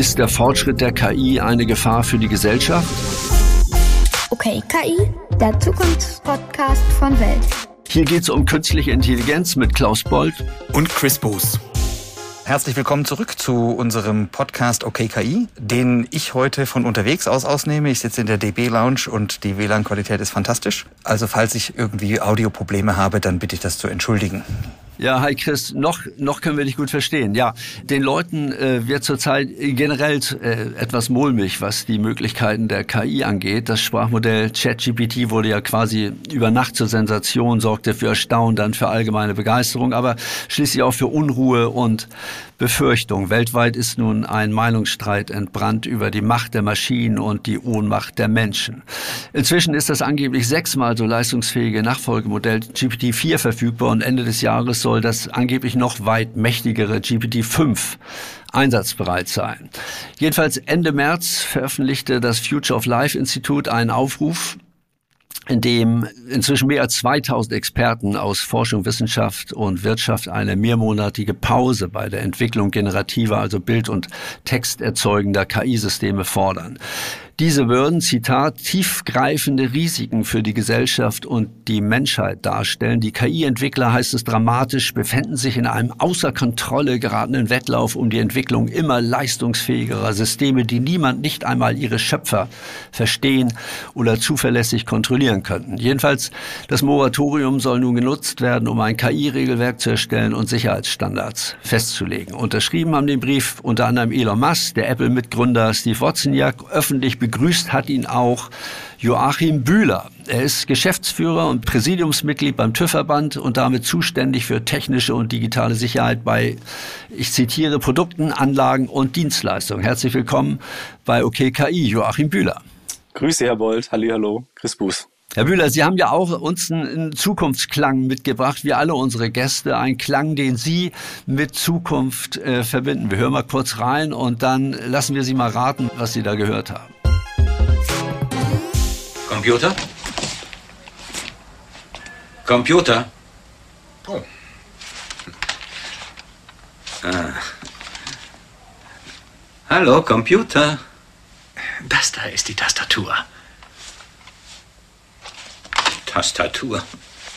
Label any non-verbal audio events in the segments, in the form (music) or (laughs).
Ist der Fortschritt der KI eine Gefahr für die Gesellschaft? Okay, KI, der Zukunftspodcast von Welt. Hier geht es um künstliche Intelligenz mit Klaus Bold und Chris Boos. Herzlich willkommen zurück zu unserem Podcast OKKI, den ich heute von unterwegs aus ausnehme. Ich sitze in der DB Lounge und die WLAN-Qualität ist fantastisch. Also falls ich irgendwie Audioprobleme habe, dann bitte ich das zu entschuldigen. Ja, hi Chris, noch, noch können wir dich gut verstehen. Ja, den Leuten äh, wird zurzeit generell äh, etwas mulmig, was die Möglichkeiten der KI angeht. Das Sprachmodell ChatGPT wurde ja quasi über Nacht zur Sensation, sorgte für Erstaunen, dann für allgemeine Begeisterung, aber schließlich auch für Unruhe und Befürchtung. Weltweit ist nun ein Meinungsstreit entbrannt über die Macht der Maschinen und die Ohnmacht der Menschen. Inzwischen ist das angeblich sechsmal so leistungsfähige Nachfolgemodell GPT-4 verfügbar und Ende des Jahres soll das angeblich noch weit mächtigere GPT-5 einsatzbereit sein. Jedenfalls Ende März veröffentlichte das Future of Life Institut einen Aufruf, in dem inzwischen mehr als 2000 Experten aus Forschung, Wissenschaft und Wirtschaft eine mehrmonatige Pause bei der Entwicklung generativer, also Bild- und Texterzeugender KI-Systeme fordern. Diese würden, Zitat, tiefgreifende Risiken für die Gesellschaft und die Menschheit darstellen. Die KI-Entwickler, heißt es dramatisch, befänden sich in einem außer Kontrolle geratenen Wettlauf um die Entwicklung immer leistungsfähigerer Systeme, die niemand, nicht einmal ihre Schöpfer, verstehen oder zuverlässig kontrollieren könnten. Jedenfalls, das Moratorium soll nun genutzt werden, um ein KI-Regelwerk zu erstellen und Sicherheitsstandards festzulegen. Unterschrieben haben den Brief unter anderem Elon Musk, der Apple-Mitgründer Steve Wozniak, öffentlich begrüßt hat ihn auch Joachim Bühler. Er ist Geschäftsführer und Präsidiumsmitglied beim TÜV-Verband und damit zuständig für technische und digitale Sicherheit bei, ich zitiere, Produkten, Anlagen und Dienstleistungen. Herzlich willkommen bei OKKI, Joachim Bühler. Grüße, Herr Bold. Hallo, Chris Buß. Herr Bühler, Sie haben ja auch uns einen Zukunftsklang mitgebracht, wie alle unsere Gäste, ein Klang, den Sie mit Zukunft äh, verbinden. Wir hören mal kurz rein und dann lassen wir Sie mal raten, was Sie da gehört haben. Computer? Computer? Oh. Ah. Hallo, Computer. Das da ist die Tastatur. Tastatur.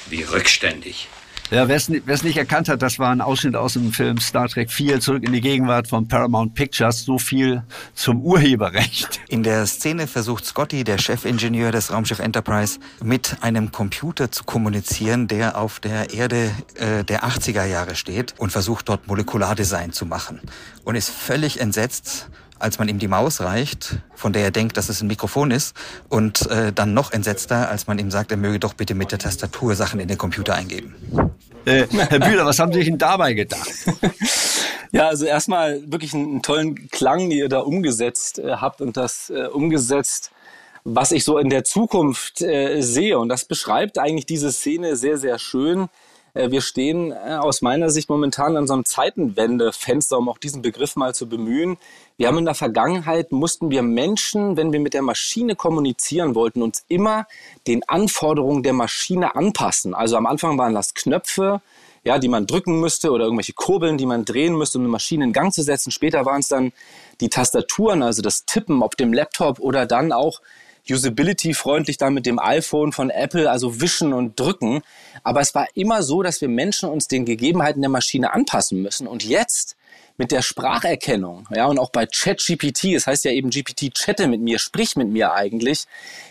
Wie rückständig. Ja, wer es nicht erkannt hat, das war ein Ausschnitt aus dem Film Star Trek 4 zurück in die Gegenwart von Paramount Pictures. So viel zum Urheberrecht. In der Szene versucht Scotty, der Chefingenieur des Raumschiff Enterprise, mit einem Computer zu kommunizieren, der auf der Erde äh, der 80er Jahre steht und versucht dort Molekulardesign zu machen. Und ist völlig entsetzt, als man ihm die Maus reicht, von der er denkt, dass es ein Mikrofon ist, und äh, dann noch entsetzter, als man ihm sagt, er möge doch bitte mit der Tastatur Sachen in den Computer eingeben. Äh, Herr Bühler, was haben Sie sich denn dabei gedacht? (laughs) Ja, also erstmal wirklich einen, tollen Klang, den ihr da umgesetzt äh, habt und das äh, umgesetzt, was ich so in der Zukunft äh, sehe. Und das beschreibt eigentlich diese Szene sehr, sehr schön. Äh, wir stehen äh, aus meiner Sicht momentan an so einem Zeitenwendefenster, um auch diesen Begriff mal zu bemühen. Wir haben in der Vergangenheit, mussten wir Menschen, wenn wir mit der Maschine kommunizieren wollten, uns immer den Anforderungen der Maschine anpassen. Also am Anfang waren das Knöpfe, ja, die man drücken müsste oder irgendwelche Kurbeln, die man drehen müsste, um eine Maschine in Gang zu setzen. Später waren es dann die Tastaturen, also das Tippen auf dem Laptop oder dann auch usability-freundlich dann mit dem iPhone von Apple, also wischen und drücken. Aber es war immer so, dass wir Menschen uns den Gegebenheiten der Maschine anpassen müssen. Und jetzt mit der Spracherkennung, ja, und auch bei ChatGPT, es das heißt ja eben GPT chatte mit mir, sprich mit mir eigentlich,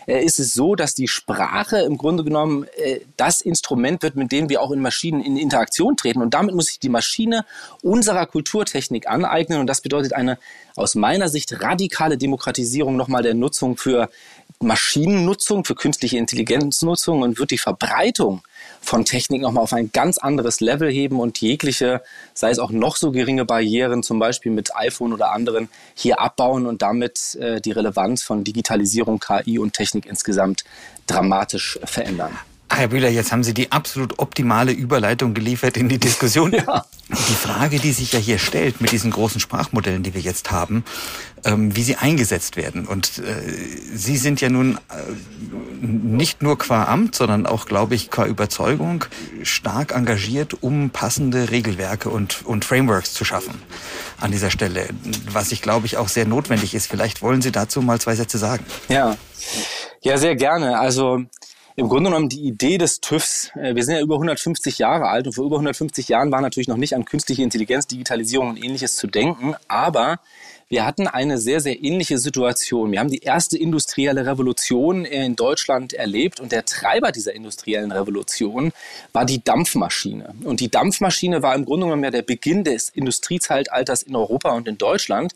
äh, ist es so, dass die Sprache im Grunde genommen äh, das Instrument wird, mit dem wir auch in Maschinen in Interaktion treten. Und damit muss sich die Maschine unserer Kulturtechnik aneignen. Und das bedeutet eine aus meiner Sicht radikale Demokratisierung nochmal der Nutzung für Maschinennutzung, für künstliche Intelligenznutzung und wird die Verbreitung von Technik nochmal auf ein ganz anderes Level heben und jegliche, sei es auch noch so geringe Barrieren, zum Beispiel mit iPhone oder anderen, hier abbauen und damit äh, die Relevanz von Digitalisierung, KI und Technik insgesamt dramatisch verändern. Herr Bühler, jetzt haben Sie die absolut optimale Überleitung geliefert in die Diskussion. (laughs) ja. Die Frage, die sich ja hier stellt mit diesen großen Sprachmodellen, die wir jetzt haben, ähm, wie sie eingesetzt werden. Und äh, Sie sind ja nun äh, nicht nur qua Amt, sondern auch, glaube ich, qua Überzeugung stark engagiert, um passende Regelwerke und, und Frameworks zu schaffen an dieser Stelle, was ich, glaube ich, auch sehr notwendig ist. Vielleicht wollen Sie dazu mal zwei Sätze sagen. Ja, ja, sehr gerne. Also im Grunde genommen die Idee des TÜVs. Äh, wir sind ja über 150 Jahre alt und vor über 150 Jahren war natürlich noch nicht an künstliche Intelligenz, Digitalisierung und ähnliches zu denken, aber wir hatten eine sehr, sehr ähnliche Situation. Wir haben die erste industrielle Revolution in Deutschland erlebt und der Treiber dieser industriellen Revolution war die Dampfmaschine. Und die Dampfmaschine war im Grunde genommen ja der Beginn des Industriezeitalters in Europa und in Deutschland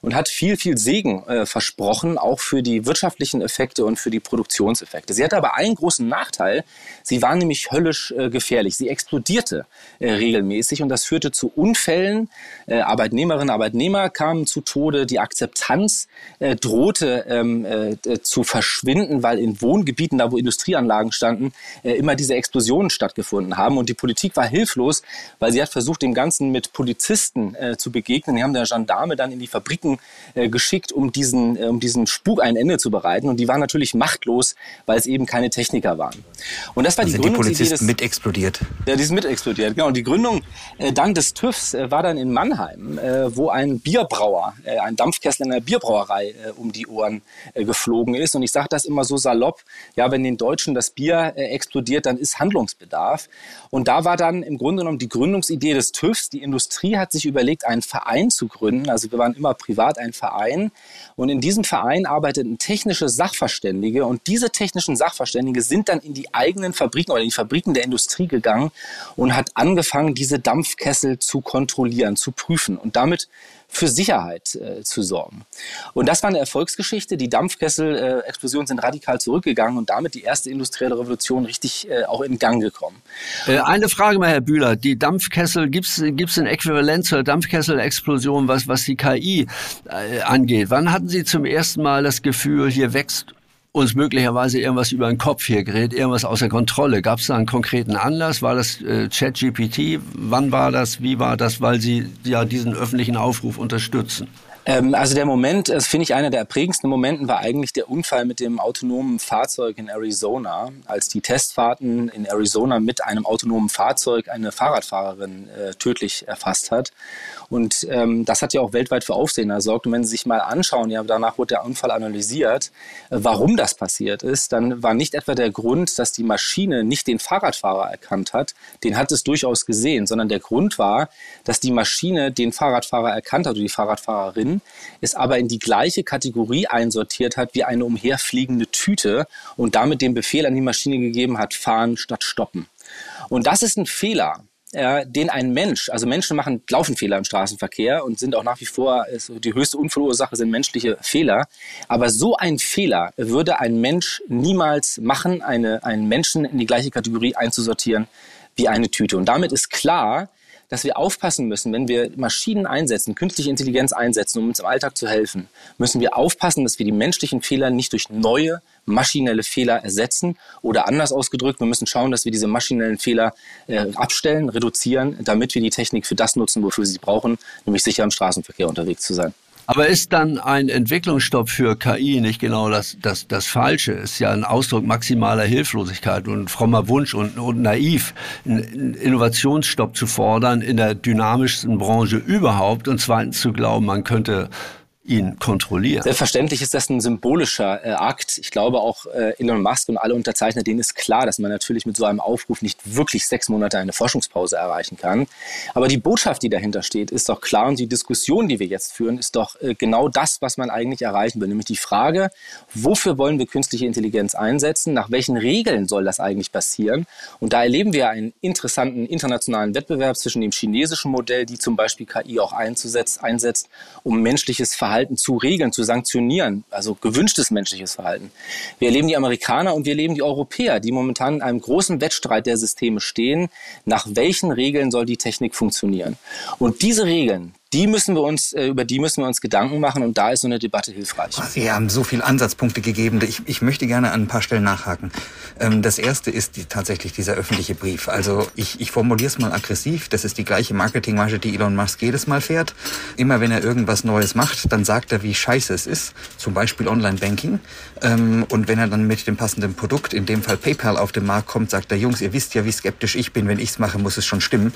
und hat viel, viel Segen äh, versprochen, auch für die wirtschaftlichen Effekte und für die Produktionseffekte. Sie hatte aber einen großen Nachteil. Sie war nämlich höllisch äh, gefährlich. Sie explodierte äh, regelmäßig und das führte zu Unfällen. Äh, Arbeitnehmerinnen, Arbeitnehmer kamen zu Methode, die Akzeptanz äh, drohte ähm, äh, zu verschwinden, weil in Wohngebieten, da wo Industrieanlagen standen, äh, immer diese Explosionen stattgefunden haben. Und die Politik war hilflos, weil sie hat versucht, dem Ganzen mit Polizisten äh, zu begegnen. Die haben der Gendarme dann in die Fabriken äh, geschickt, um diesen, äh, um diesen Spuk ein Ende zu bereiten. Und die waren natürlich machtlos, weil es eben keine Techniker waren. Und das war also die Gründung. Die Polizisten mit explodiert. Ja, die sind mit explodiert, genau. Und die Gründung dann des TÜVs war dann in Mannheim, wo ein Bierbrauer äh, ein Dampfkessel in einer Bierbrauerei äh, um die Ohren äh, geflogen ist. Und ich sage das immer so salopp, ja, wenn den Deutschen das Bier äh, explodiert, dann ist Handlungsbedarf. Und da war dann im Grunde genommen die Gründungsidee des TÜVs. Die Industrie hat sich überlegt, einen Verein zu gründen. Also wir waren immer privat ein Verein. Und in diesem Verein arbeiteten technische Sachverständige. Und diese technischen Sachverständige sind dann in die eigenen Fabriken oder in die Fabriken der Industrie gegangen und hat angefangen, diese Dampfkessel zu kontrollieren, zu prüfen. Und damit für Sicherheit äh, zu sorgen. Und das war eine Erfolgsgeschichte. Die Dampfkessel-Explosionen sind radikal zurückgegangen und damit die erste industrielle Revolution richtig äh, auch in Gang gekommen. Äh, eine Frage mal, Herr Bühler. Die Dampfkessel, gibt es ein Äquivalent zur Dampfkessel-Explosion, was, was die KI äh, angeht? Wann hatten Sie zum ersten Mal das Gefühl, hier wächst uns möglicherweise irgendwas über den Kopf hier gerät, irgendwas außer Kontrolle. Gab es da einen konkreten Anlass? War das äh, ChatGPT? Wann war das? Wie war das? Weil Sie ja diesen öffentlichen Aufruf unterstützen. Ähm, also der Moment, das finde ich einer der prägendsten Momenten, war eigentlich der Unfall mit dem autonomen Fahrzeug in Arizona, als die Testfahrten in Arizona mit einem autonomen Fahrzeug eine Fahrradfahrerin äh, tödlich erfasst hat. Und ähm, das hat ja auch weltweit für Aufsehen gesorgt. Und wenn Sie sich mal anschauen, ja, danach wurde der Unfall analysiert, äh, warum das passiert ist, dann war nicht etwa der Grund, dass die Maschine nicht den Fahrradfahrer erkannt hat, den hat es durchaus gesehen, sondern der Grund war, dass die Maschine den Fahrradfahrer erkannt hat oder die Fahrradfahrerin, es aber in die gleiche Kategorie einsortiert hat wie eine umherfliegende Tüte und damit den Befehl an die Maschine gegeben hat, fahren statt stoppen. Und das ist ein Fehler äh, den ein Mensch, also Menschen machen, laufen Fehler im Straßenverkehr und sind auch nach wie vor, ist, die höchste Unfallursache sind menschliche Fehler. Aber so ein Fehler würde ein Mensch niemals machen, eine, einen Menschen in die gleiche Kategorie einzusortieren wie eine Tüte. Und damit ist klar, dass wir aufpassen müssen, wenn wir Maschinen einsetzen, künstliche Intelligenz einsetzen, um uns im Alltag zu helfen, müssen wir aufpassen, dass wir die menschlichen Fehler nicht durch neue maschinelle Fehler ersetzen oder anders ausgedrückt, wir müssen schauen, dass wir diese maschinellen Fehler äh, abstellen, reduzieren, damit wir die Technik für das nutzen, wofür sie brauchen, nämlich sicher im Straßenverkehr unterwegs zu sein. Aber ist dann ein Entwicklungsstopp für KI nicht genau das, das, das Falsche? Ist ja ein Ausdruck maximaler Hilflosigkeit und frommer Wunsch und, und naiv, einen Innovationsstopp zu fordern in der dynamischsten Branche überhaupt und zweitens zu glauben, man könnte ihn kontrollieren. Selbstverständlich ist das ein symbolischer äh, Akt. Ich glaube auch äh, Elon Musk und alle Unterzeichner, denen ist klar, dass man natürlich mit so einem Aufruf nicht wirklich sechs Monate eine Forschungspause erreichen kann. Aber die Botschaft, die dahinter steht, ist doch klar und die Diskussion, die wir jetzt führen, ist doch äh, genau das, was man eigentlich erreichen will. Nämlich die Frage, wofür wollen wir künstliche Intelligenz einsetzen? Nach welchen Regeln soll das eigentlich passieren? Und da erleben wir einen interessanten internationalen Wettbewerb zwischen dem chinesischen Modell, die zum Beispiel KI auch einzusetzt, einsetzt, um menschliches Verhalten Verhalten zu regeln, zu sanktionieren, also gewünschtes menschliches Verhalten. Wir erleben die Amerikaner und wir erleben die Europäer, die momentan in einem großen Wettstreit der Systeme stehen, nach welchen Regeln soll die Technik funktionieren. Und diese Regeln, die müssen wir uns, äh, über die müssen wir uns Gedanken machen und da ist so eine Debatte hilfreich. Sie haben so viele Ansatzpunkte gegeben. Ich, ich möchte gerne an ein paar Stellen nachhaken. Ähm, das erste ist die, tatsächlich dieser öffentliche Brief. Also ich, ich formuliere es mal aggressiv. Das ist die gleiche Marketingmarge, die Elon Musk jedes Mal fährt. Immer wenn er irgendwas Neues macht, dann sagt er, wie scheiße es ist. Zum Beispiel Online-Banking. Ähm, und wenn er dann mit dem passenden Produkt, in dem Fall PayPal, auf den Markt kommt, sagt er, Jungs, ihr wisst ja, wie skeptisch ich bin. Wenn ich es mache, muss es schon stimmen.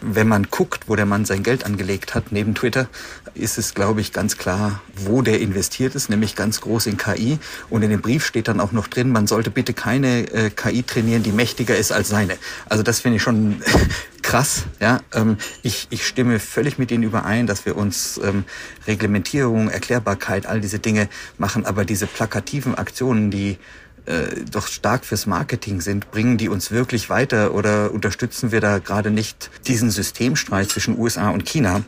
Wenn man guckt, wo der Mann sein Geld angelegt hat, neben Twitter, ist es, glaube ich, ganz klar, wo der investiert ist, nämlich ganz groß in KI. Und in dem Brief steht dann auch noch drin, man sollte bitte keine äh, KI trainieren, die mächtiger ist als seine. Also das finde ich schon (laughs) krass. Ja, ähm, ich, ich stimme völlig mit Ihnen überein, dass wir uns ähm, Reglementierung, Erklärbarkeit, all diese Dinge machen, aber diese plakativen Aktionen, die äh, doch stark fürs Marketing sind, bringen die uns wirklich weiter oder unterstützen wir da gerade nicht diesen Systemstreit zwischen USA und China?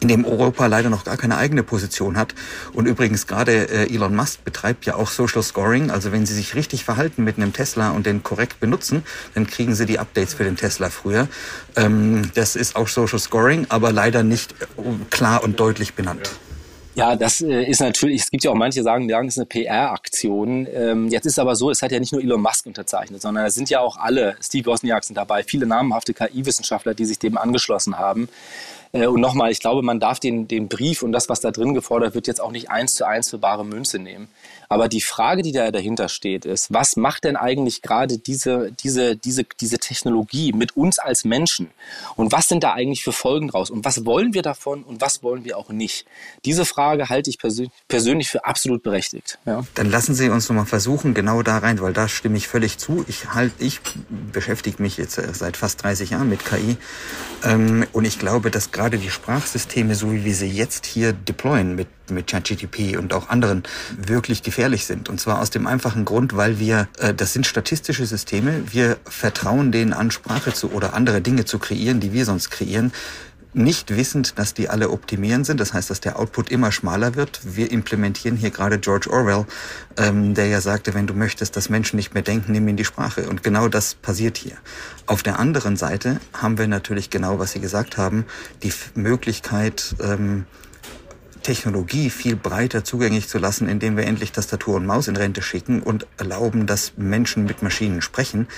In dem Europa leider noch gar keine eigene Position hat. Und übrigens gerade äh, Elon Musk betreibt ja auch Social Scoring. Also wenn Sie sich richtig verhalten mit einem Tesla und den korrekt benutzen, dann kriegen Sie die Updates für den Tesla früher. Ähm, das ist auch Social Scoring, aber leider nicht äh, klar und deutlich benannt. Ja, das äh, ist natürlich, es gibt ja auch manche, sagen, sagen, es ist eine PR-Aktion. Ähm, jetzt ist aber so, es hat ja nicht nur Elon Musk unterzeichnet, sondern es sind ja auch alle, Steve Wozniak sind dabei, viele namhafte KI-Wissenschaftler, die sich dem angeschlossen haben. Äh, und nochmal, ich glaube, man darf den, den Brief und das, was da drin gefordert wird, jetzt auch nicht eins zu eins für bare Münze nehmen. Aber die Frage, die da dahinter steht, ist, was macht denn eigentlich gerade diese, diese, diese, diese Technologie mit uns als Menschen? Und was sind da eigentlich für Folgen draus? Und was wollen wir davon und was wollen wir auch nicht? Diese Frage halte ich persönlich für absolut berechtigt. Ja. Dann lassen Sie uns nochmal versuchen, genau da rein, weil da stimme ich völlig zu. Ich halt, ich beschäftige mich jetzt seit fast 30 Jahren mit KI. Ähm, und ich glaube, dass gerade die Sprachsysteme, so wie wir sie jetzt hier deployen mit, mit ChatGTP und auch anderen, wirklich gefährlich sind. Und zwar aus dem einfachen Grund, weil wir, äh, das sind statistische Systeme, wir vertrauen denen an, Sprache zu oder andere Dinge zu kreieren, die wir sonst kreieren nicht wissend, dass die alle optimieren sind. Das heißt, dass der Output immer schmaler wird. Wir implementieren hier gerade George Orwell, ähm, der ja sagte, wenn du möchtest, dass Menschen nicht mehr denken, nimm ihn die Sprache. Und genau das passiert hier. Auf der anderen Seite haben wir natürlich genau, was Sie gesagt haben, die Möglichkeit, ähm, Technologie viel breiter zugänglich zu lassen, indem wir endlich Tastatur und Maus in Rente schicken und erlauben, dass Menschen mit Maschinen sprechen.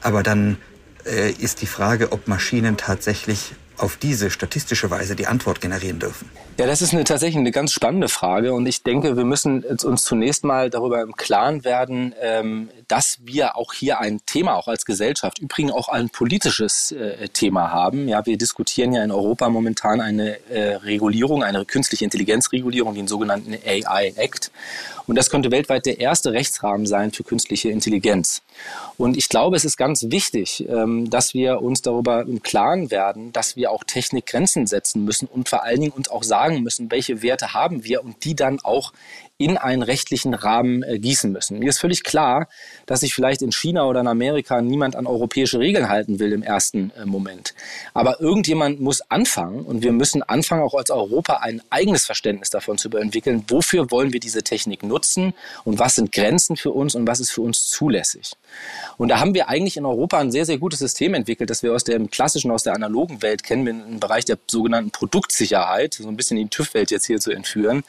Aber dann äh, ist die Frage, ob Maschinen tatsächlich auf diese statistische Weise die Antwort generieren dürfen? Ja, das ist eine, tatsächlich eine ganz spannende Frage und ich denke, wir müssen uns zunächst mal darüber im Klaren werden, ähm, dass wir auch hier ein Thema, auch als Gesellschaft, übrigens auch ein politisches äh, Thema haben. Ja, wir diskutieren ja in Europa momentan eine äh, Regulierung, eine künstliche Intelligenzregulierung, den sogenannten AI Act. Und das könnte weltweit der erste Rechtsrahmen sein für künstliche Intelligenz. Und ich glaube, es ist ganz wichtig, ähm, dass wir uns darüber im Klaren werden, dass wir auch Technik Grenzen setzen müssen und vor allen Dingen uns auch sagen müssen, welche Werte haben wir und die dann auch in einen rechtlichen Rahmen äh, gießen müssen. Mir ist völlig klar, dass sich vielleicht in China oder in Amerika niemand an europäische Regeln halten will im ersten äh, Moment. Aber irgendjemand muss anfangen und wir müssen anfangen, auch als Europa ein eigenes Verständnis davon zu entwickeln, wofür wollen wir diese Technik nutzen und was sind Grenzen für uns und was ist für uns zulässig. Und da haben wir eigentlich in Europa ein sehr, sehr gutes System entwickelt, das wir aus der klassischen, aus der analogen Welt kennen, im Bereich der sogenannten Produktsicherheit, so ein bisschen die TÜV-Welt jetzt hier zu entführen.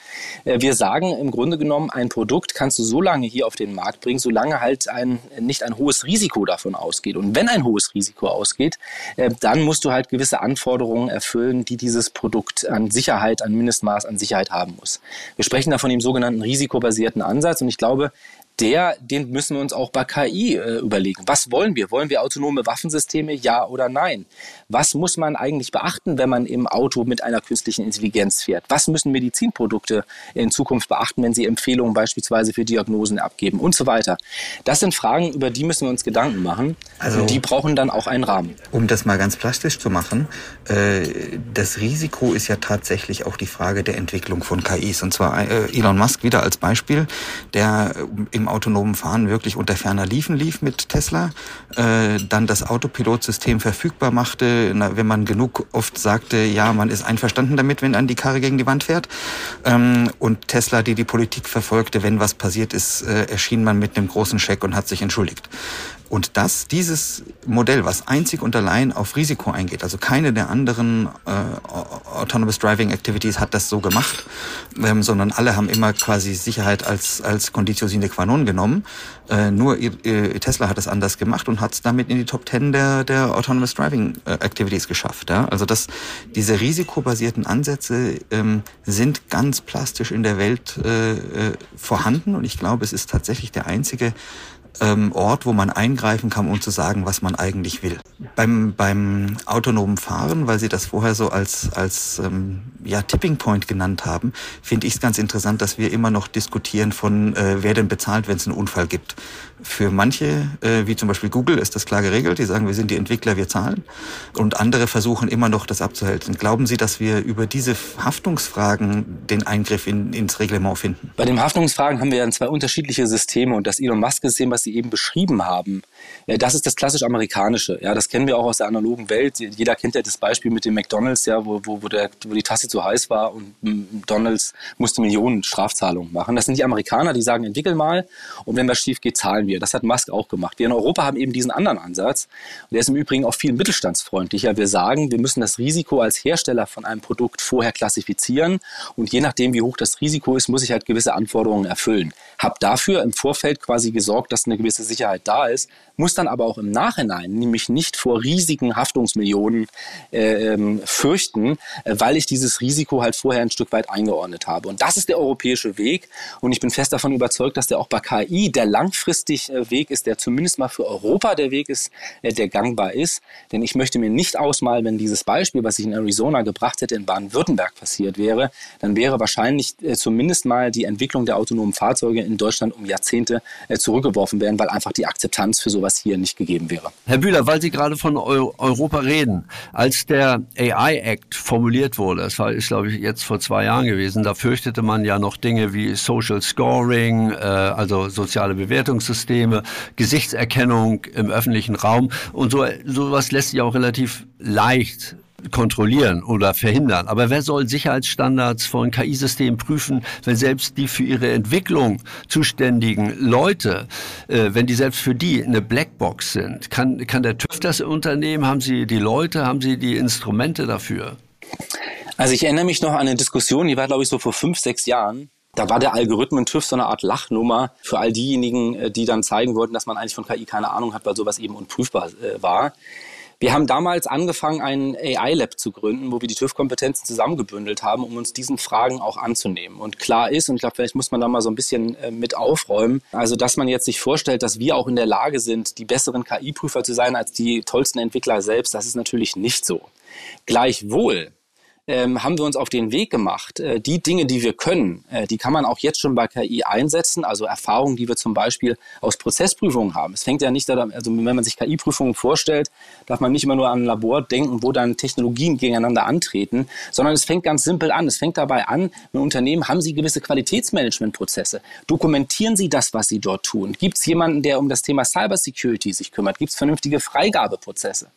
Äh, wir sagen im Grunde genommen, ein Produkt kannst du so lange hier auf den Markt bringen, solange halt ein, nicht ein hohes Risiko davon ausgeht. Und wenn ein hohes Risiko ausgeht, äh, dann musst du halt gewisse Anforderungen erfüllen, die dieses Produkt an Sicherheit, an Mindestmaß an Sicherheit haben muss. Wir sprechen da von dem sogenannten risikobasierten Ansatz und ich glaube, der, den müssen wir uns auch bei KI äh, überlegen. Was wollen wir? Wollen wir autonome Waffensysteme? Ja oder nein? Was muss man eigentlich beachten, wenn man im Auto mit einer künstlichen Intelligenz fährt? Was müssen Medizinprodukte in Zukunft beachten, wenn sie Empfehlungen beispielsweise für Diagnosen abgeben und so weiter? Das sind Fragen, über die müssen wir uns Gedanken machen. Also, und die brauchen dann auch einen Rahmen. Um das mal ganz plastisch zu machen, äh, das Risiko ist ja tatsächlich auch die Frage der Entwicklung von KIs. Und zwar äh, Elon Musk wieder als Beispiel, der im autonomen Fahren wirklich unter ferner Liefen lief mit Tesla, äh, dann das Autopilotsystem verfügbar machte, na, wenn man genug oft sagte, ja, man ist einverstanden damit, wenn an die Karre gegen die Wand fährt. Ähm, und Tesla, die die Politik verfolgte, wenn was passiert ist, äh, erschien man mit einem großen Scheck und hat sich entschuldigt. Und dass dieses Modell, was einzig und allein auf Risiko eingeht, also keine der anderen äh, Autonomous Driving Activities hat das so gemacht, ähm, sondern alle haben immer quasi Sicherheit als, als Conditio sine qua non genommen. Äh, nur äh, Tesla hat es anders gemacht und hat es damit in die Top 10 der, der Autonomous Driving äh, Activities geschafft. Ja? Also dass diese risikobasierten Ansätze ähm, sind ganz plastisch in der Welt äh, äh, vorhanden und ich glaube, es ist tatsächlich der einzige ähm, Ort, wo man eingreifen kann, um zu sagen, was man eigentlich will. Beim, beim autonomen Fahren, weil Sie das vorher so als, als ähm, ja, Tipping Point genannt haben, finde ich es ganz interessant, dass wir immer noch diskutieren von, äh, wer denn bezahlt, wenn es einen Unfall gibt. Für manche, äh, wie zum Beispiel Google, ist das klar geregelt. Die sagen, wir sind die Entwickler, wir zahlen. Und andere versuchen immer noch, das abzuhalten. Glauben Sie, dass wir über diese Haftungsfragen den Eingriff in, ins Reglement finden? Bei den Haftungsfragen haben wir ja zwei unterschiedliche Systeme und das Elon Musk-System, Sie eben beschrieben haben, das ist das klassisch amerikanische. Ja, das kennen wir auch aus der analogen Welt. Jeder kennt ja das Beispiel mit dem McDonalds, ja, wo, wo, wo, der, wo die Tasse zu heiß war und McDonalds musste Millionen Strafzahlungen machen. Das sind die Amerikaner, die sagen, entwickel mal und wenn was schief geht, zahlen wir. Das hat Musk auch gemacht. Wir in Europa haben eben diesen anderen Ansatz. Und der ist im Übrigen auch viel mittelstandsfreundlicher. Wir sagen, wir müssen das Risiko als Hersteller von einem Produkt vorher klassifizieren und je nachdem, wie hoch das Risiko ist, muss ich halt gewisse Anforderungen erfüllen. Hab dafür im Vorfeld quasi gesorgt, dass eine gewisse Sicherheit da ist, muss dann aber auch im Nachhinein nämlich nicht vor riesigen Haftungsmillionen äh, ähm, fürchten, äh, weil ich dieses Risiko halt vorher ein Stück weit eingeordnet habe. Und das ist der europäische Weg. Und ich bin fest davon überzeugt, dass der auch bei KI der langfristig äh, Weg ist, der zumindest mal für Europa der Weg ist, äh, der gangbar ist. Denn ich möchte mir nicht ausmalen, wenn dieses Beispiel, was ich in Arizona gebracht hätte, in Baden-Württemberg passiert wäre, dann wäre wahrscheinlich zumindest mal die Entwicklung der autonomen Fahrzeuge in Deutschland um Jahrzehnte zurückgeworfen werden, weil einfach die Akzeptanz für sowas hier nicht gegeben wäre. Herr Bühler, weil Sie gerade von Europa reden, als der AI Act formuliert wurde, das war, ist glaube ich jetzt vor zwei Jahren gewesen, da fürchtete man ja noch Dinge wie Social Scoring, äh, also soziale Bewertungssysteme, Gesichtserkennung im öffentlichen Raum und so sowas lässt sich auch relativ leicht kontrollieren oder verhindern. Aber wer soll Sicherheitsstandards von KI-Systemen prüfen, wenn selbst die für ihre Entwicklung zuständigen Leute, äh, wenn die selbst für die eine Blackbox sind? Kann, kann der TÜV das Unternehmen? Haben Sie die Leute? Haben Sie die Instrumente dafür? Also ich erinnere mich noch an eine Diskussion, die war glaube ich so vor fünf, sechs Jahren. Da war der Algorithmen-TÜV so eine Art Lachnummer für all diejenigen, äh, die dann zeigen wollten, dass man eigentlich von KI keine Ahnung hat, weil sowas eben unprüfbar äh, war. Wir haben damals angefangen, ein AI-Lab zu gründen, wo wir die TÜV-Kompetenzen zusammengebündelt haben, um uns diesen Fragen auch anzunehmen. Und klar ist, und ich glaube, vielleicht muss man da mal so ein bisschen äh, mit aufräumen, also dass man jetzt sich vorstellt, dass wir auch in der Lage sind, die besseren KI-Prüfer zu sein als die tollsten Entwickler selbst, das ist natürlich nicht so. Gleichwohl ähm, haben wir uns auf den Weg gemacht. Äh, die Dinge, die wir können, äh, die kann man auch jetzt schon bei KI einsetzen. Also Erfahrungen, die wir zum Beispiel aus Prozessprüfungen haben. Es fängt ja nicht daran, also wenn man sich KI-Prüfungen vorstellt, darf man nicht immer nur an ein Labor denken, wo dann Technologien gegeneinander antreten, sondern es fängt ganz simpel an. Es fängt dabei an, mit Unternehmen haben sie gewisse Qualitätsmanagementprozesse. Dokumentieren sie das, was sie dort tun? Gibt es jemanden, der um das Thema Cybersecurity sich kümmert? Gibt es vernünftige Freigabeprozesse?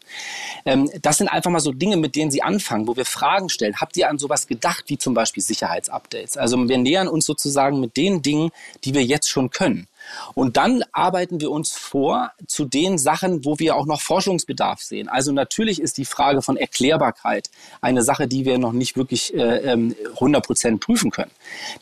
Ähm, das sind einfach mal so Dinge, mit denen sie anfangen, wo wir Fragen stellen stellen. Habt ihr an sowas gedacht, wie zum Beispiel Sicherheitsupdates? Also wir nähern uns sozusagen mit den Dingen, die wir jetzt schon können. Und dann arbeiten wir uns vor zu den Sachen, wo wir auch noch Forschungsbedarf sehen. Also natürlich ist die Frage von Erklärbarkeit eine Sache, die wir noch nicht wirklich äh, 100 ähm, Prozent prüfen können.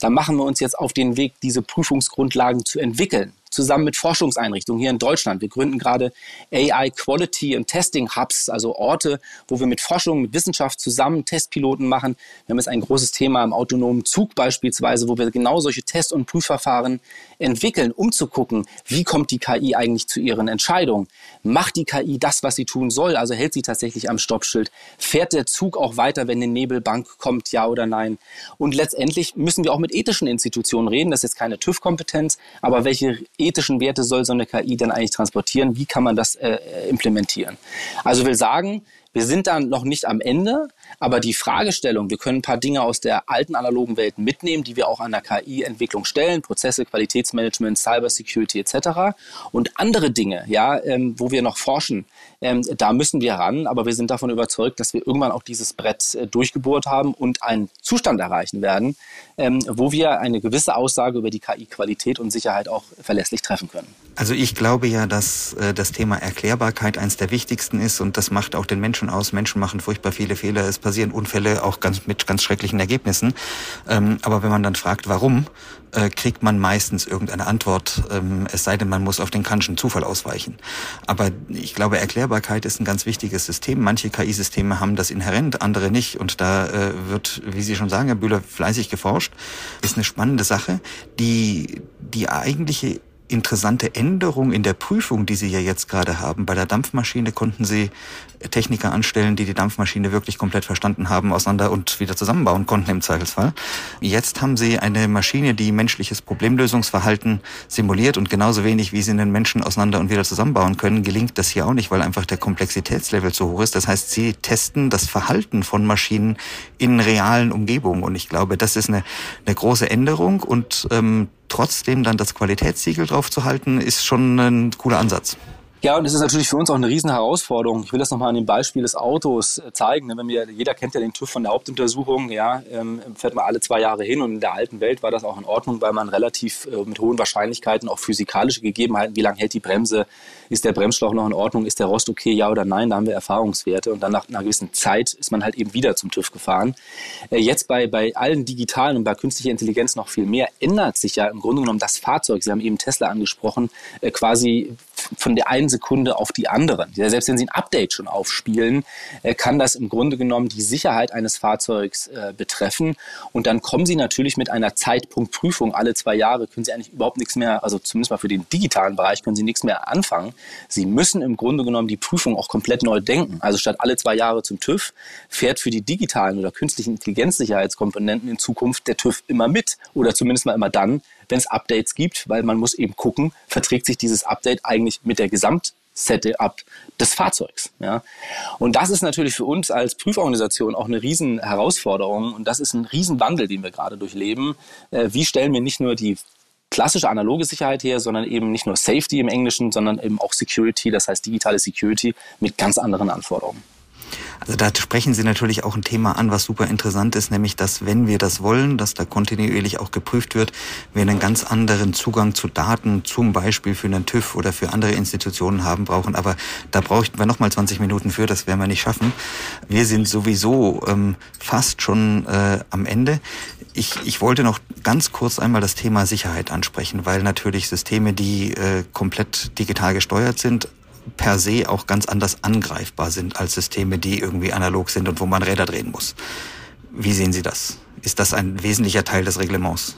Da machen wir uns jetzt auf den Weg, diese Prüfungsgrundlagen zu entwickeln zusammen mit Forschungseinrichtungen hier in Deutschland. Wir gründen gerade AI Quality and Testing Hubs, also Orte, wo wir mit Forschung, mit Wissenschaft zusammen Testpiloten machen. Wir haben jetzt ein großes Thema im autonomen Zug beispielsweise, wo wir genau solche Test- und Prüfverfahren entwickeln, um zu gucken, wie kommt die KI eigentlich zu ihren Entscheidungen? Macht die KI das, was sie tun soll? Also hält sie tatsächlich am Stoppschild? Fährt der Zug auch weiter, wenn eine Nebelbank kommt, ja oder nein? Und letztendlich müssen wir auch mit ethischen Institutionen reden. Das ist jetzt keine TÜV-Kompetenz, aber welche ethischen Werte soll so eine KI denn eigentlich transportieren? Wie kann man das äh, implementieren? Also will sagen, Wir sind dann noch nicht am Ende, aber die Fragestellung, wir können ein paar Dinge aus der alten analogen Welt mitnehmen, die wir auch an der KI-Entwicklung stellen, Prozesse, Qualitätsmanagement, Cybersecurity etc. Und andere Dinge, ja, ähm, wo wir noch forschen, ähm, da müssen wir ran, aber wir sind davon überzeugt, dass wir irgendwann auch dieses Brett äh, durchgebohrt haben und einen Zustand erreichen werden, ähm, wo wir eine gewisse Aussage über die KI-Qualität und Sicherheit auch verlässlich treffen können. Also ich glaube ja, dass äh, das Thema Erklärbarkeit eines der wichtigsten ist und das macht auch den Menschen aus. Menschen machen furchtbar viele Fehler, es passieren Unfälle auch ganz mit ganz schrecklichen Ergebnissen. Ähm, aber wenn man dann fragt, warum, äh, kriegt man meistens irgendeine Antwort, ähm, es sei denn, man muss auf den Kantschen Zufall ausweichen. Aber ich glaube, Erklärbarkeit ist ein ganz wichtiges System. Manche KI-Systeme haben das inhärent, andere nicht. Und da äh, wird, wie Sie schon sagen, Herr Bühler, fleißig geforscht. Ist eine spannende Sache. Die, die eigentliche interessante Änderung in der Prüfung, die Sie ja jetzt gerade haben. Bei der Dampfmaschine konnten Sie Techniker anstellen, die die Dampfmaschine wirklich komplett verstanden haben, auseinander und wieder zusammenbauen konnten im Zweifelsfall. Jetzt haben Sie eine Maschine, die menschliches Problemlösungsverhalten simuliert und genauso wenig, wie Sie einen Menschen auseinander und wieder zusammenbauen können, gelingt das hier auch nicht, weil einfach der Komplexitätslevel zu hoch ist. Das heißt, Sie testen das Verhalten von Maschinen in realen Umgebungen und ich glaube, das ist eine, eine große Änderung und ähm, trotzdem dann das Qualitätssiegel drauf zu halten, ist schon ein cooler Ansatz. Ja, und es ist natürlich für uns auch eine riesen Herausforderung. Ich will das nochmal an dem Beispiel des Autos äh, zeigen. Ne? Wenn wir, jeder kennt ja den TÜV von der Hauptuntersuchung, ja, ähm, fährt man alle zwei Jahre hin und in der alten Welt war das auch in Ordnung, weil man relativ äh, mit hohen Wahrscheinlichkeiten auch physikalische Gegebenheiten, wie lange hält die Bremse, ist der Bremsschlauch noch in Ordnung, ist der Rost okay, ja oder nein, da haben wir Erfahrungswerte und dann nach einer gewissen Zeit ist man halt eben wieder zum TÜV gefahren. Äh, jetzt bei, bei allen digitalen und bei künstlicher Intelligenz noch viel mehr ändert sich ja im Grunde genommen das Fahrzeug, Sie haben eben Tesla angesprochen, quasi von der einen Sekunde auf die andere. Selbst wenn Sie ein Update schon aufspielen, äh, kann das im Grunde genommen die Sicherheit eines Fahrzeugs äh, betreffen. Und dann kommen Sie natürlich mit einer Zeitpunktprüfung alle zwei Jahre, können Sie eigentlich überhaupt nichts mehr, also zumindest mal für den digitalen Bereich, können Sie nichts mehr anfangen. Sie müssen im Grunde genommen die Prüfung auch komplett neu denken. Also statt alle zwei Jahre zum TÜV fährt für die digitalen oder künstlichen Intelligenzsicherheitskomponenten in Zukunft der TÜV immer mit oder zumindest mal immer dann, wenn es Updates gibt, weil man muss eben gucken, verträgt sich dieses Update eigentlich mit der Gesamt Setup des Fahrzeugs. Ja. Und das ist natürlich für uns als Prüforganisation auch eine riesen Herausforderung und das ist ein Riesenwandel, den wir gerade durchleben. Äh, wie stellen wir nicht nur die klassische analoge Sicherheit her, sondern eben nicht nur Safety im Englischen, sondern eben auch Security, das heißt digitale Security mit ganz anderen Anforderungen. Also da sprechen Sie natürlich auch ein Thema an, was super interessant ist, nämlich dass wenn wir das wollen, dass da kontinuierlich auch geprüft wird, wir einen ganz anderen Zugang zu Daten, zum Beispiel für einen TÜV oder für andere Institutionen haben brauchen. Aber da bräuchten wir nochmal 20 Minuten für, das werden wir nicht schaffen. Wir sind sowieso ähm, fast schon äh, am Ende. Ich, ich wollte noch ganz kurz einmal das Thema Sicherheit ansprechen, weil natürlich Systeme, die äh, komplett digital gesteuert sind, per se auch ganz anders angreifbar sind als Systeme, die irgendwie analog sind und wo man Räder drehen muss. Wie sehen Sie das? Ist das ein wesentlicher Teil des Reglements?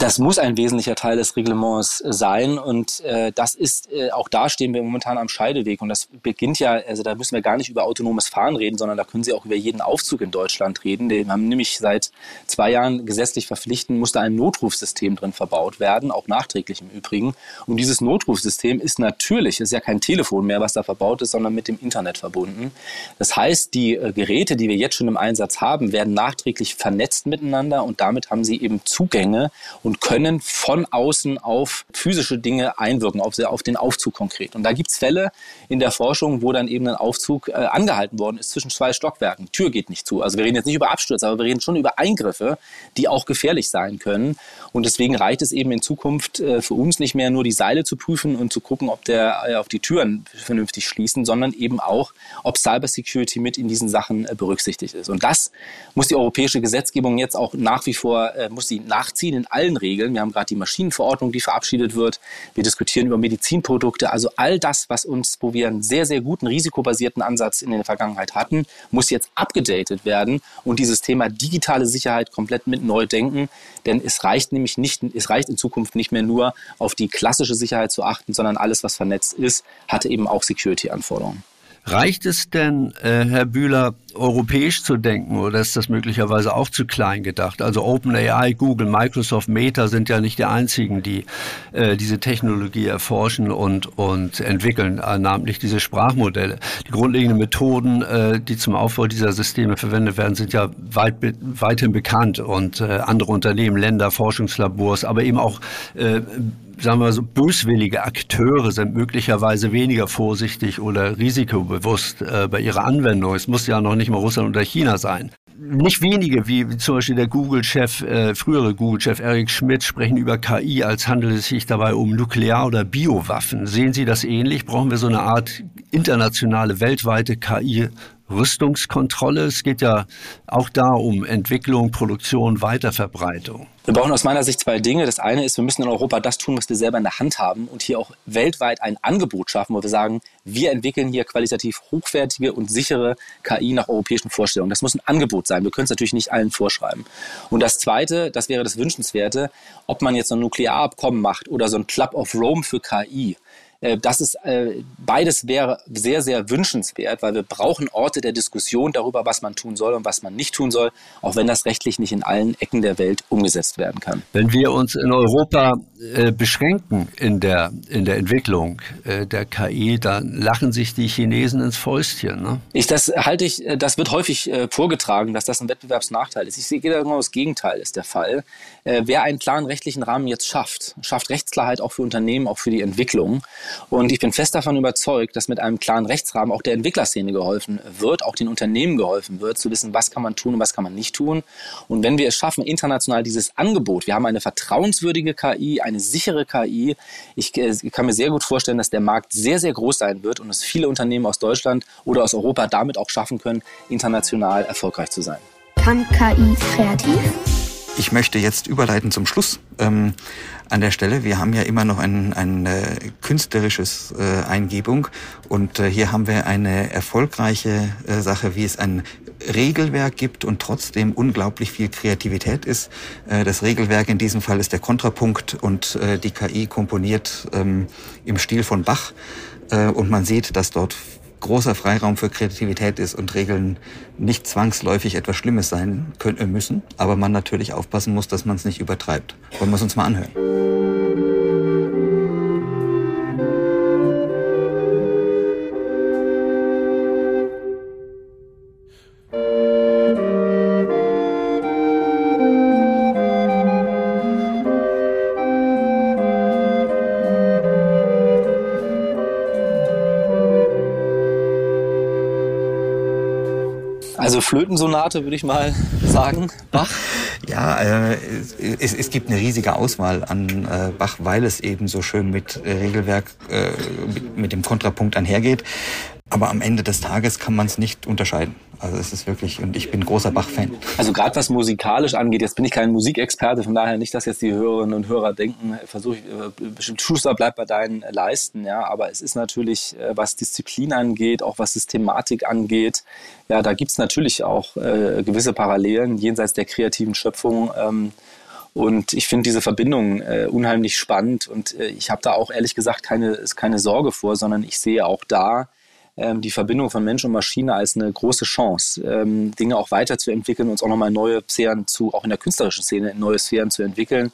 Das muss ein wesentlicher Teil des Reglements äh, sein und äh, das ist, äh, auch da stehen wir momentan am Scheideweg und das beginnt ja, also da müssen wir gar nicht über autonomes Fahren reden, sondern da können Sie auch über jeden Aufzug in Deutschland reden. Wir haben nämlich seit zwei Jahren gesetzlich verpflichten, musste ein Notrufsystem drin verbaut werden, auch nachträglich im Übrigen. Und dieses Notrufsystem ist natürlich, ist ja kein Telefon mehr, was da verbaut ist, sondern mit dem Internet verbunden. Das heißt, die äh, Geräte, die wir jetzt schon im Einsatz haben, werden nachträglich vernetzt miteinander und damit haben sie eben Zugänge und und können von außen auf physische Dinge einwirken, auf, auf den Aufzug konkret. Und da gibt es Fälle in der Forschung, wo dann eben ein Aufzug äh, angehalten worden ist zwischen zwei Stockwerken. Tür geht nicht zu. Also wir reden jetzt nicht über Absturz, aber wir reden schon über Eingriffe, die auch gefährlich sein können. Und deswegen reicht es eben in Zukunft äh, für uns nicht mehr nur die Seile zu prüfen und zu gucken, ob der äh, auf die Türen vernünftig schließen, sondern eben auch, ob Cybersecurity mit in diesen Sachen äh, berücksichtigt ist. Und das muss die europäische Gesetzgebung jetzt auch nach wie vor, äh, muss sie nachziehen in allen Regeln. Wir haben gerade die Maschinenverordnung, die verabschiedet wird. Wir diskutieren über Medizinprodukte. Also all das, was uns, wo wir einen sehr, sehr guten risikobasierten Ansatz in der Vergangenheit hatten, muss jetzt abgedatet werden und dieses Thema digitale Sicherheit komplett mit neu denken. Denn es reicht nämlich nicht, es reicht in Zukunft nicht mehr nur auf die klassische Sicherheit zu achten, sondern alles, was vernetzt ist, hatte eben auch Security-Anforderungen. Reicht es denn, äh, Herr Bühler, europäisch zu denken oder ist das möglicherweise auch zu klein gedacht? Also OpenAI, Google, Microsoft, Meta sind ja nicht die einzigen, die äh, diese Technologie erforschen und, und entwickeln, äh, namentlich diese Sprachmodelle. Die grundlegenden Methoden, äh, die zum Aufbau dieser Systeme verwendet werden, sind ja weit, weithin bekannt und äh, andere Unternehmen, Länder, Forschungslabors, aber eben auch äh, sagen wir so, böswillige Akteure sind möglicherweise weniger vorsichtig oder risikobewusst äh, bei ihrer Anwendung. Es muss ja noch nicht mal Russland oder China sein. Nicht wenige, wie zum Beispiel der Google-Chef, äh, frühere Google-Chef Eric Schmidt, sprechen über KI, als handelt es sich dabei um Nuklear- oder Biowaffen. Sehen Sie das ähnlich? Brauchen wir so eine Art internationale, weltweite KI Rüstungskontrolle. Es geht ja auch da um Entwicklung, Produktion, Weiterverbreitung. Wir brauchen aus meiner Sicht zwei Dinge. Das eine ist, wir müssen in Europa das tun, was wir selber in der Hand haben und hier auch weltweit ein Angebot schaffen, wo wir sagen, wir entwickeln hier qualitativ hochwertige und sichere KI nach europäischen Vorstellungen. Das muss ein Angebot sein. Wir können es natürlich nicht allen vorschreiben. Und das zweite, das wäre das Wünschenswerte, ob man jetzt so ein Nuklearabkommen macht oder so ein Club of Rome für KI das ist äh, beides wäre sehr, sehr wünschenswert, weil wir brauchen Orte der Diskussion darüber, was man tun soll und was man nicht tun soll, auch wenn das rechtlich nicht in allen Ecken der Welt umgesetzt werden kann. Wenn wir uns in Europa äh, beschränken in der, in der Entwicklung äh, der KI, dann lachen sich die Chinesen ins Fäustchen. Ne? Ich, das halte ich, äh, das wird häufig äh, vorgetragen, dass das ein Wettbewerbsnachteil ist. Ich sehe genau das Gegenteil ist der Fall. Äh, wer einen klaren rechtlichen Rahmen jetzt schafft, schafft Rechtsklarheit auch für Unternehmen, auch für die Entwicklung. Und ich bin fest davon überzeugt, dass mit einem klaren Rechtsrahmen auch der Entwicklerszene geholfen wird, auch den Unternehmen geholfen wird, zu wissen, was kann man tun und was kann man nicht tun. Und wenn wir es schaffen, international dieses Angebot, wir haben eine vertrauenswürdige KI, eine sichere KI, ich, äh, ich kann mir sehr gut vorstellen, dass der Markt sehr, sehr groß sein wird und dass viele Unternehmen aus Deutschland oder aus Europa damit auch schaffen können, international erfolgreich zu sein. Kann KI kreativ? Ich möchte jetzt überleiten zum Schluss ähm, an der Stelle. Wir haben ja immer noch ein, ein äh, künstlerisches äh, Eingebung und äh, hier haben wir eine erfolgreiche äh, Sache, wie es ein Regelwerk gibt und trotzdem unglaublich viel Kreativität ist. Äh, das Regelwerk in diesem Fall ist der Kontrapunkt und äh, die KI komponiert ähm, im Stil von Bach äh, und man sieht, dass dort großer Freiraum für Kreativität ist und Regeln nicht zwangsläufig etwas Schlimmes sein können, äh, müssen, aber man natürlich aufpassen muss, dass man es nicht übertreibt. Wollen wir es uns mal anhören? Also Flötensonate würde ich mal sagen, Bach. Ja, äh, es, es gibt eine riesige Auswahl an äh, Bach, weil es eben so schön mit Regelwerk, äh, mit, mit dem Kontrapunkt einhergeht. Aber am Ende des Tages kann man es nicht unterscheiden. Also es ist wirklich, und ich bin großer Bach-Fan. Also gerade was musikalisch angeht, jetzt bin ich kein Musikexperte, von daher nicht, dass jetzt die Hörerinnen und Hörer denken, versuche ich, äh, bestimmt Schuster bleibt bei deinen Leisten, ja, aber es ist natürlich, äh, was Disziplin angeht, auch was Systematik angeht, ja, da gibt's natürlich auch äh, gewisse Parallelen jenseits der kreativen Schöpfung. Ähm, und ich finde diese Verbindung äh, unheimlich spannend und äh, ich habe da auch ehrlich gesagt keine, keine Sorge vor, sondern ich sehe auch da, ähm, die Verbindung von Mensch und Maschine als eine große Chance, ähm, Dinge auch weiterzuentwickeln, uns auch nochmal neue Sphären zu, auch in der künstlerischen Szene, neue Sphären zu entwickeln.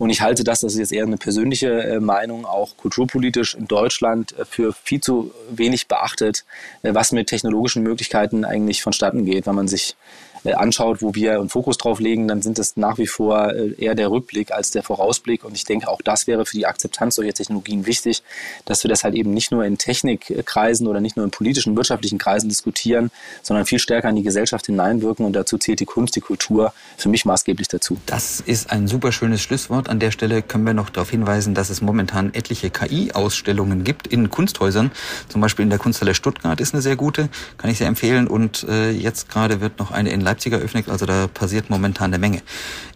Und ich halte das, das ist jetzt eher eine persönliche äh, Meinung, auch kulturpolitisch in Deutschland äh, für viel zu wenig beachtet, äh, was mit technologischen Möglichkeiten eigentlich vonstatten geht, wenn man sich anschaut, wo wir einen Fokus drauf legen, dann sind es nach wie vor äh, eher der Rückblick als der Vorausblick. Und ich denke, auch das wäre für die Akzeptanz solcher Technologien wichtig, dass wir das halt eben nicht nur in Technikkreisen oder nicht nur in politischen, wirtschaftlichen Kreisen diskutieren, sondern viel stärker in die Gesellschaft hineinwirken. Und dazu zählt die Kunst, die Kultur für mich maßgeblich dazu. Das ist ein super schönes Schlusswort. An der Stelle können wir noch darauf hinweisen, dass es momentan etliche KI-Ausstellungen gibt in Kunsthäusern. Zum Beispiel in der Kunsthalle Stuttgart ist eine sehr gute, kann ich sehr empfehlen. Und äh, jetzt gerade wird noch eine in Leipzig eröffnet. Also da passiert momentan eine Menge.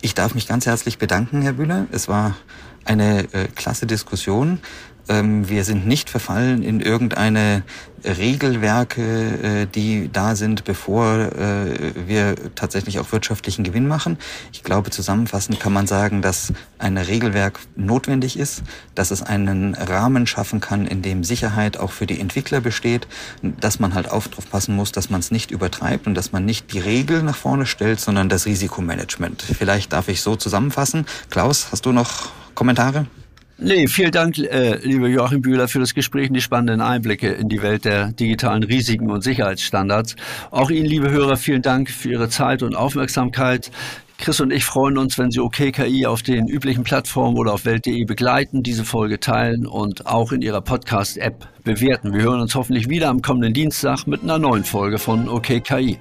Ich darf mich ganz herzlich bedanken, Herr Bühler. Es war eine äh, klasse Diskussion. Ähm, wir sind nicht verfallen in irgendeine Regelwerke, äh, die da sind, bevor äh, wir tatsächlich auch wirtschaftlichen Gewinn machen. Ich glaube, zusammenfassend kann man sagen, dass ein Regelwerk notwendig ist, dass es einen Rahmen schaffen kann, in dem Sicherheit auch für die Entwickler besteht, dass man halt aufpassen muss, dass man es nicht übertreibt und dass man nicht die Regel nach vorne stellt, sondern das Risikomanagement. Vielleicht darf ich so zusammenfassen. Klaus, hast du noch Kommentare? Nee, vielen Dank, äh, lieber Joachim Bühler, für das Gespräch und die spannenden Einblicke in die Welt der digitalen Risiken und Sicherheitsstandards. Auch Ihnen, liebe Hörer, vielen Dank für Ihre Zeit und Aufmerksamkeit. Chris und ich freuen uns, wenn Sie OKKI auf den üblichen Plattformen oder auf welt.de begleiten, diese Folge teilen und auch in Ihrer Podcast-App bewerten. Wir hören uns hoffentlich wieder am kommenden Dienstag mit einer neuen Folge von OKKI.